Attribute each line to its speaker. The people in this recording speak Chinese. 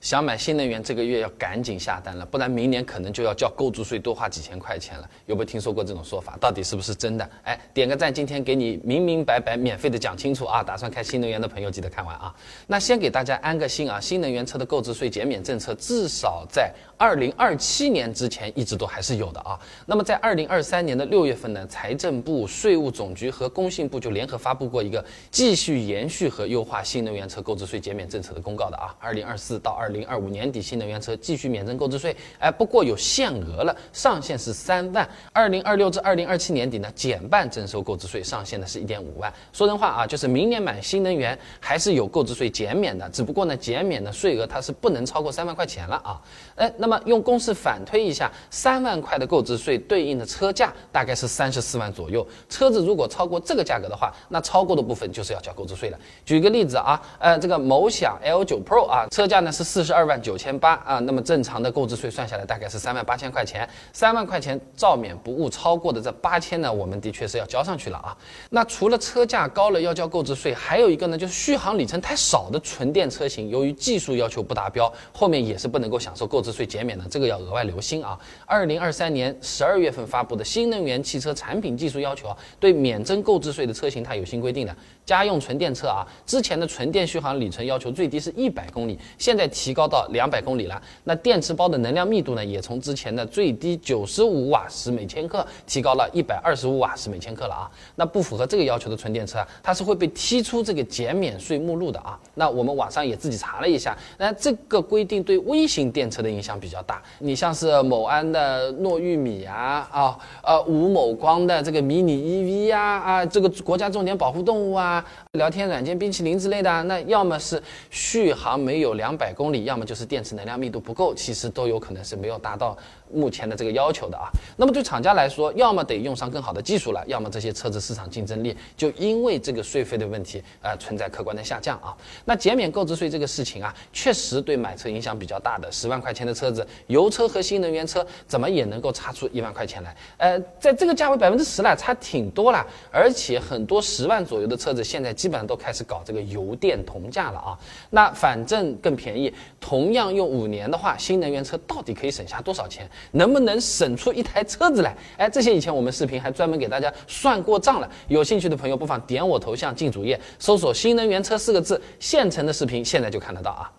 Speaker 1: 想买新能源，这个月要赶紧下单了，不然明年可能就要交购置税多花几千块钱了。有没有听说过这种说法？到底是不是真的？哎，点个赞，今天给你明明白白、免费的讲清楚啊！打算开新能源的朋友记得看完啊。那先给大家安个心啊，新能源车的购置税减免政策至少在二零二七年之前一直都还是有的啊。那么在二零二三年的六月份呢，财政部、税务总局和工信部就联合发布过一个继续延续和优化新能源车购置税减免政策的公告的啊。二零二四到二二零二五年底，新能源车继续免征购置税，哎，不过有限额了，上限是三万。二零二六至二零二七年底呢，减半征收购置税，上限呢是一点五万。说人话啊，就是明年买新能源还是有购置税减免的，只不过呢，减免的税额它是不能超过三万块钱了啊。哎，那么用公式反推一下，三万块的购置税对应的车价大概是三十四万左右。车子如果超过这个价格的话，那超过的部分就是要交购置税了。举个例子啊，呃，这个某享 L9 Pro 啊，车价呢是四。四十二万九千八啊，那么正常的购置税算下来大概是三万八千块钱，三万块钱照免不误，超过的这八千呢，我们的确是要交上去了啊。那除了车价高了要交购置税，还有一个呢，就是续航里程太少的纯电车型，由于技术要求不达标，后面也是不能够享受购置税减免的，这个要额外留心啊。二零二三年十二月份发布的新能源汽车产品技术要求啊，对免征购置税的车型它有新规定的。家用纯电车啊，之前的纯电续航里程要求最低是一百公里，现在提提高到两百公里了。那电池包的能量密度呢，也从之前的最低九十五瓦时每千克，提高了一百二十五瓦时每千克了啊。那不符合这个要求的纯电车啊，它是会被踢出这个减免税目录的啊。那我们网上也自己查了一下，那这个规定对微型电车的影响比较大。你像是某安的糯玉米啊，啊，呃，吴某光的这个迷你 EV 呀，啊，这个国家重点保护动物啊。聊天软件、冰淇淋之类的，那要么是续航没有两百公里，要么就是电池能量密度不够，其实都有可能是没有达到目前的这个要求的啊。那么对厂家来说，要么得用上更好的技术了，要么这些车子市场竞争力就因为这个税费的问题呃存在客观的下降啊。那减免购置税这个事情啊，确实对买车影响比较大的。十万块钱的车子，油车和新能源车怎么也能够差出一万块钱来？呃，在这个价位百分之十了，差挺多了，而且很多十万左右的车子。现在基本上都开始搞这个油电同价了啊，那反正更便宜。同样用五年的话，新能源车到底可以省下多少钱？能不能省出一台车子来？哎，这些以前我们视频还专门给大家算过账了。有兴趣的朋友不妨点我头像进主页，搜索“新能源车”四个字，现成的视频现在就看得到啊。